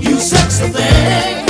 You sexy thing.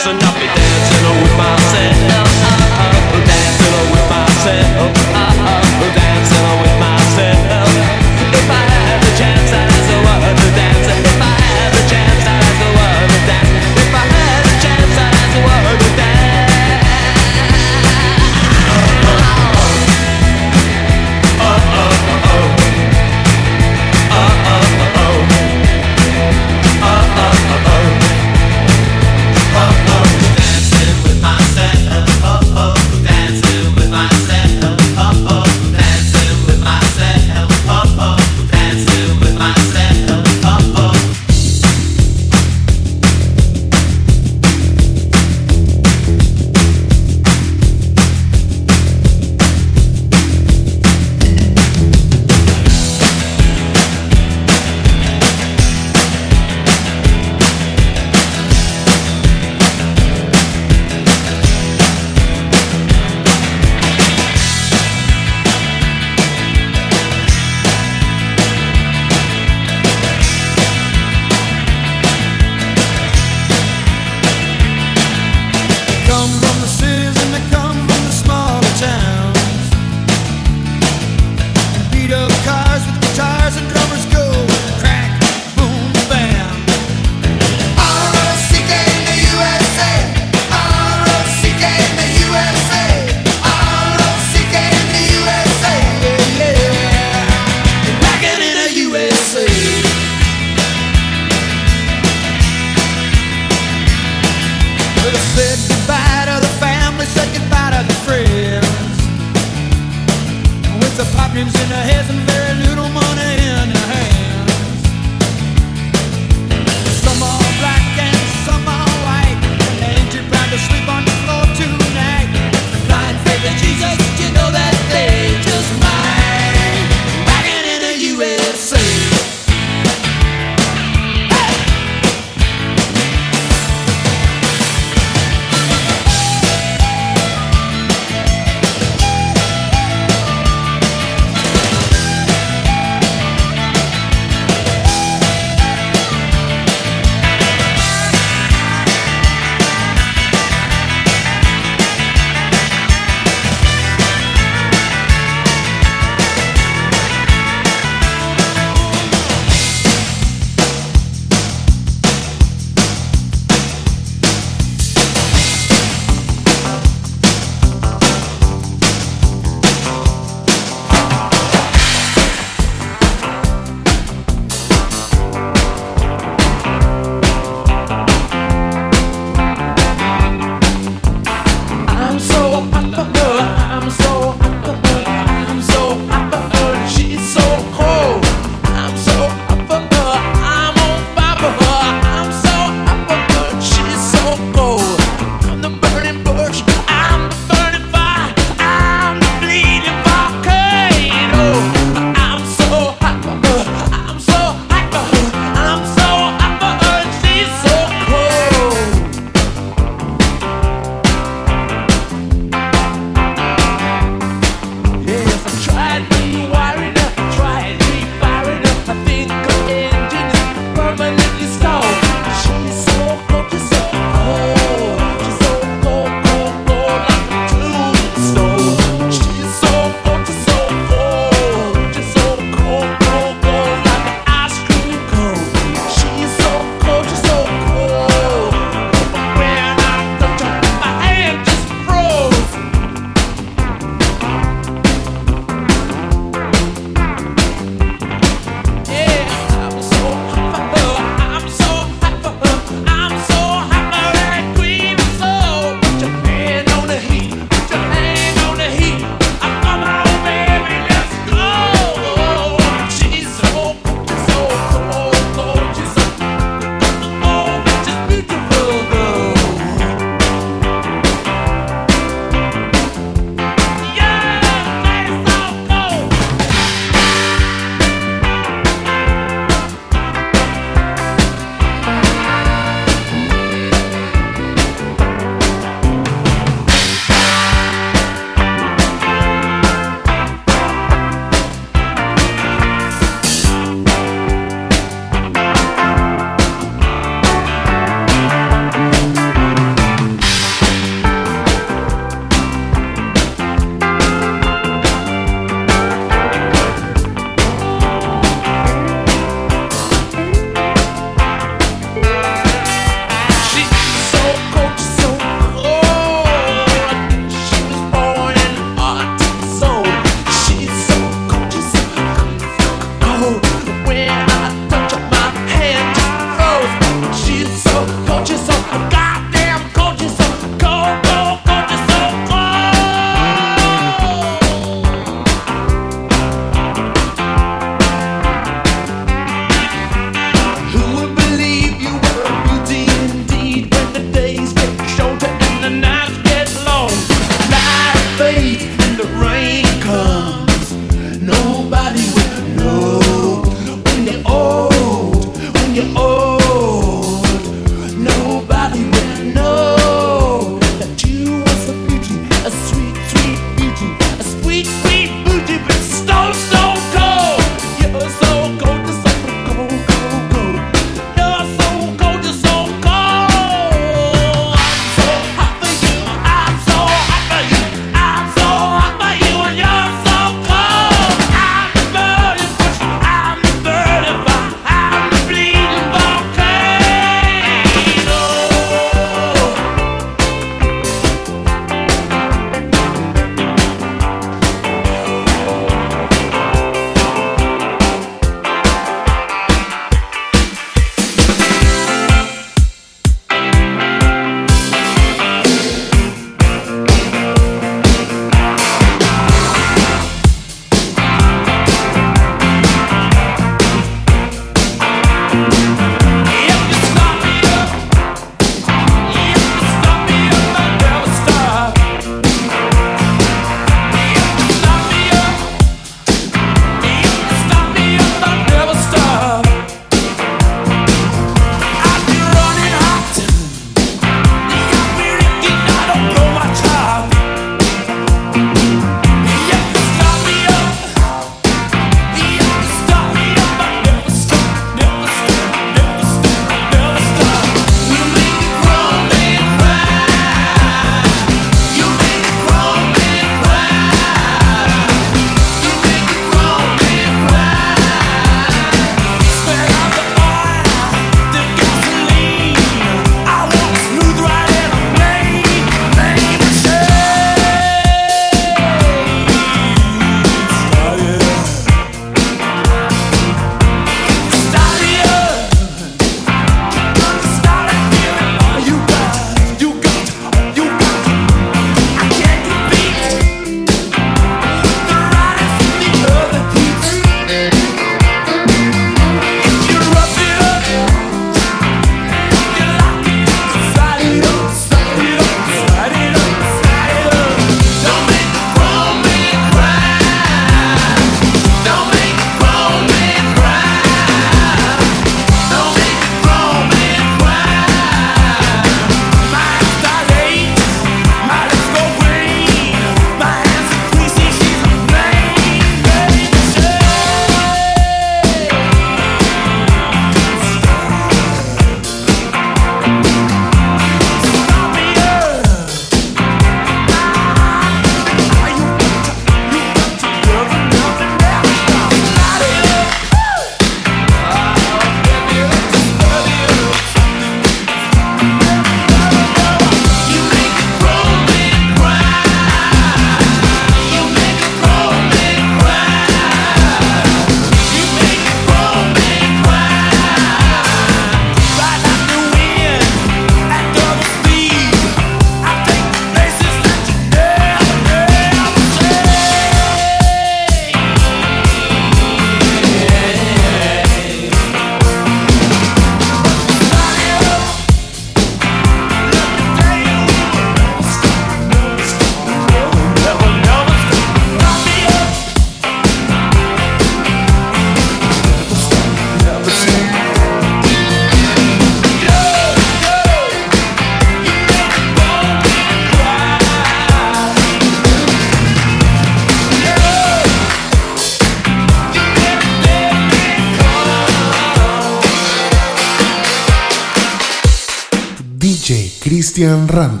RAM